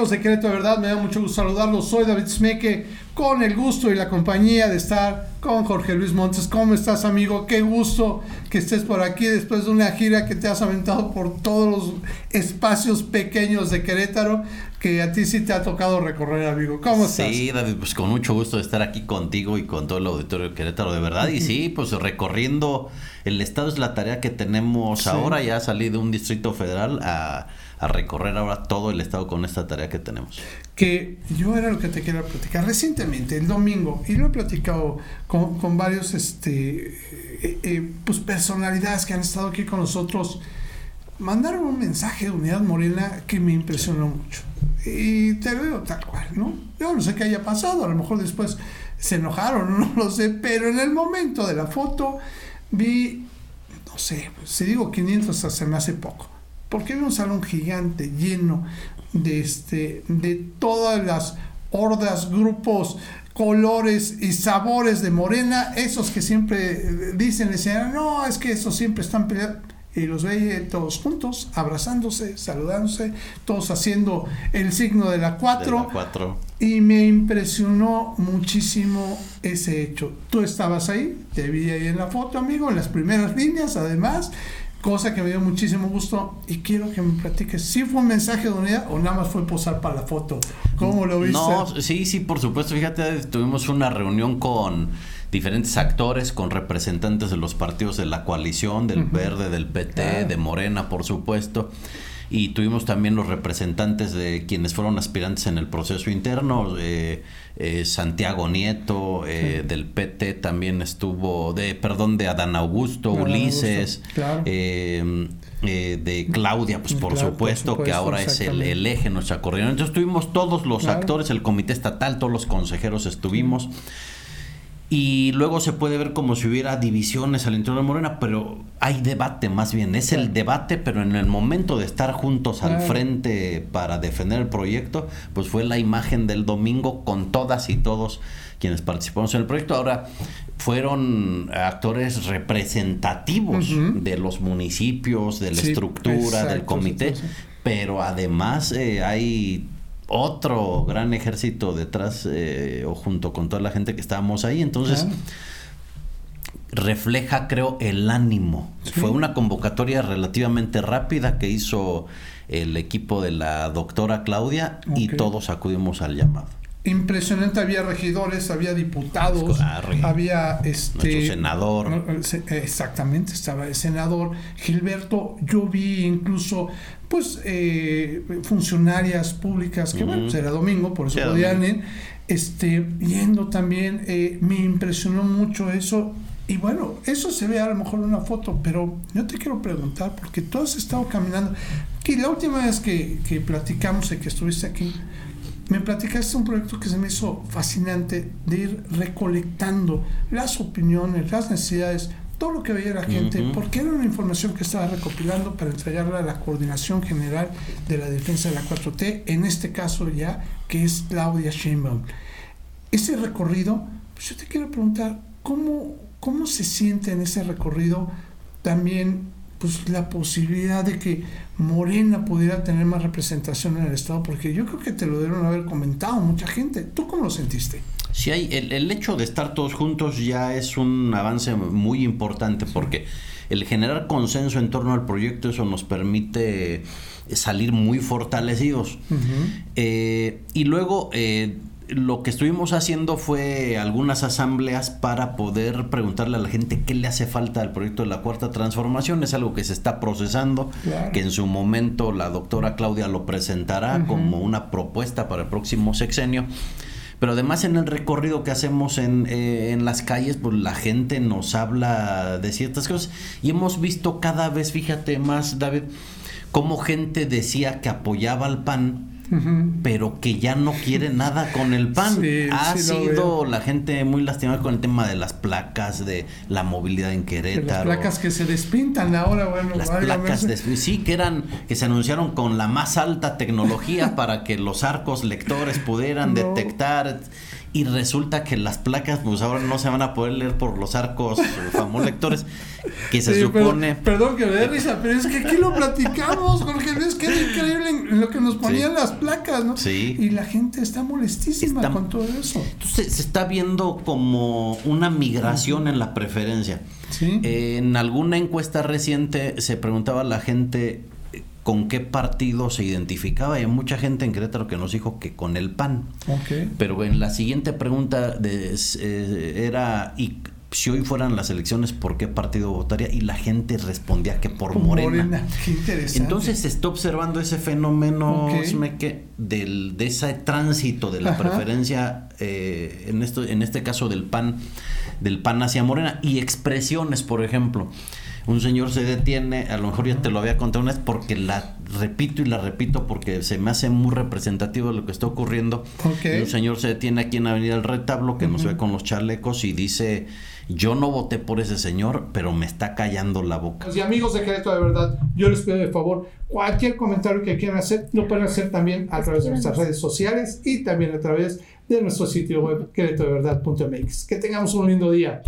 amigos de Querétaro, de verdad, me da mucho gusto saludarlos. Soy David Smeke, con el gusto y la compañía de estar con Jorge Luis Montes. ¿Cómo estás, amigo? Qué gusto que estés por aquí después de una gira que te has aventado por todos los espacios pequeños de Querétaro que a ti sí te ha tocado recorrer, amigo. ¿Cómo estás? Sí, David, pues con mucho gusto de estar aquí contigo y con todo el auditorio de Querétaro, de verdad. Y sí, pues recorriendo el estado es la tarea que tenemos ahora. Ya salí de un distrito federal a a recorrer ahora todo el estado con esta tarea que tenemos. Que yo era lo que te quería platicar recientemente, el domingo, y lo he platicado con, con varios este, eh, eh, pues personalidades que han estado aquí con nosotros, mandaron un mensaje de Unidad Morena que me impresionó mucho. Y te veo tal cual, ¿no? Yo no sé qué haya pasado, a lo mejor después se enojaron, no lo sé, pero en el momento de la foto vi, no sé, si digo 500 se me hace poco porque era un salón gigante lleno de, este, de todas las hordas, grupos, colores y sabores de morena, esos que siempre dicen, decían, no, es que esos siempre están peleados. Y los veía todos juntos, abrazándose, saludándose, todos haciendo el signo de la 4. Y me impresionó muchísimo ese hecho. Tú estabas ahí, te vi ahí en la foto, amigo, en las primeras líneas, además cosa que me dio muchísimo gusto y quiero que me platiques si fue un mensaje de unidad o nada más fue posar para la foto. Cómo lo viste no sí sí por supuesto. Fíjate tuvimos una reunión con diferentes actores con representantes de los partidos de la coalición del verde del PT de Morena por supuesto y tuvimos también los representantes de quienes fueron aspirantes en el proceso interno, eh, eh, Santiago Nieto, eh, del PT también estuvo, de perdón, de Adán Augusto, Ulises, de Claudia, pues por, supuesto, que ahora es el, eje de nuestra coordinación. Entonces tuvimos todos los actores, el comité estatal, todos los consejeros estuvimos. Y luego se puede ver como si hubiera divisiones al interior de Morena, pero hay debate más bien. Es el debate, pero en el momento de estar juntos al frente para defender el proyecto, pues fue la imagen del domingo con todas y todos quienes participamos en el proyecto. Ahora fueron actores representativos de los municipios, de la estructura, del comité, pero además eh, hay otro gran ejército detrás eh, o junto con toda la gente que estábamos ahí. Entonces, refleja, creo, el ánimo. Fue una convocatoria relativamente rápida que hizo el equipo de la doctora Claudia y todos acudimos al llamado. Impresionante había regidores había diputados había este senador. exactamente estaba el senador Gilberto. Yo vi incluso pues eh, funcionarias públicas que bueno pues era domingo por eso podían ir este yendo también eh, me impresionó mucho eso. Y bueno, eso se ve a lo mejor en una foto, pero yo te quiero preguntar, porque tú has estado caminando, que la última vez que, que platicamos y que estuviste aquí, me platicaste un proyecto que se me hizo fascinante de ir recolectando las opiniones, las necesidades, todo lo que veía la gente, porque era una información que estaba recopilando para entregarla a la Coordinación General de la Defensa de la 4T, en este caso ya, que es Claudia Sheinbaum. Ese recorrido, pues yo te quiero preguntar, ¿cómo, cómo se siente en ese recorrido también pues la posibilidad de que Morena pudiera tener más representación en el Estado, porque yo creo que te lo debieron haber comentado mucha gente. ¿Tú cómo lo sentiste? Sí, hay, el, hecho de estar todos juntos ya es un avance muy importante, porque el generar consenso en torno al proyecto, eso nos permite salir muy fortalecidos. Eh, y luego... Eh, lo que estuvimos haciendo fue algunas asambleas para poder preguntarle a la gente qué le hace falta al proyecto de la cuarta transformación. Es algo que se está procesando, que en su momento la doctora Claudia lo presentará como una propuesta para el próximo sexenio. Pero además en el recorrido que hacemos en, eh, en las calles, pues la gente nos habla de ciertas cosas. Y hemos visto cada vez, fíjate más, David, cómo gente decía que apoyaba al PAN pero que ya no quiere nada con el pan. ha sido la gente muy lastimada con el tema de las placas, de la movilidad en Querétaro. las placas que se despintan ahora, bueno, las placas de, sí que eran que se anunciaron con la más alta tecnología para que los arcos lectores pudieran detectar y resulta que las placas pues ahora no se van a poder leer por los arcos famosos lectores que se supone perdón que me dé risa pero es que aquí lo platicamos Jorge es que increíble lo que nos ponían las placas no sí. Y la gente está molestísima con todo eso. Entonces se está viendo como una migración en la preferencia. ¿Sí? en alguna encuesta reciente se preguntaba a la gente con qué partido se identificaba y hay mucha gente en Querétaro que nos dijo que con el PAN. Okay. Pero en la siguiente pregunta de, eh, era y si hoy fueran las elecciones, ¿por qué partido votaría? Y la gente respondía que por Morena. Morena. Qué interesante. Entonces se está observando ese fenómeno okay. del, de ese tránsito de la Ajá. preferencia, eh, en, esto, en este caso del PAN, del PAN hacia Morena, y expresiones, por ejemplo un señor se detiene, a lo mejor ya te lo había contado una vez porque la repito y la repito porque se me hace muy representativo de lo que está ocurriendo. Okay. Y un señor se detiene aquí en Avenida El Retablo que uh -huh. nos ve con los chalecos y dice, yo no voté por ese señor, pero me está callando la boca. Y amigos de Querétaro de verdad, yo les pido de favor, cualquier comentario que quieran hacer, lo pueden hacer también a través de nuestras redes sociales y también a través de nuestro sitio web queretodeverdad.mx. Que tengamos un lindo día.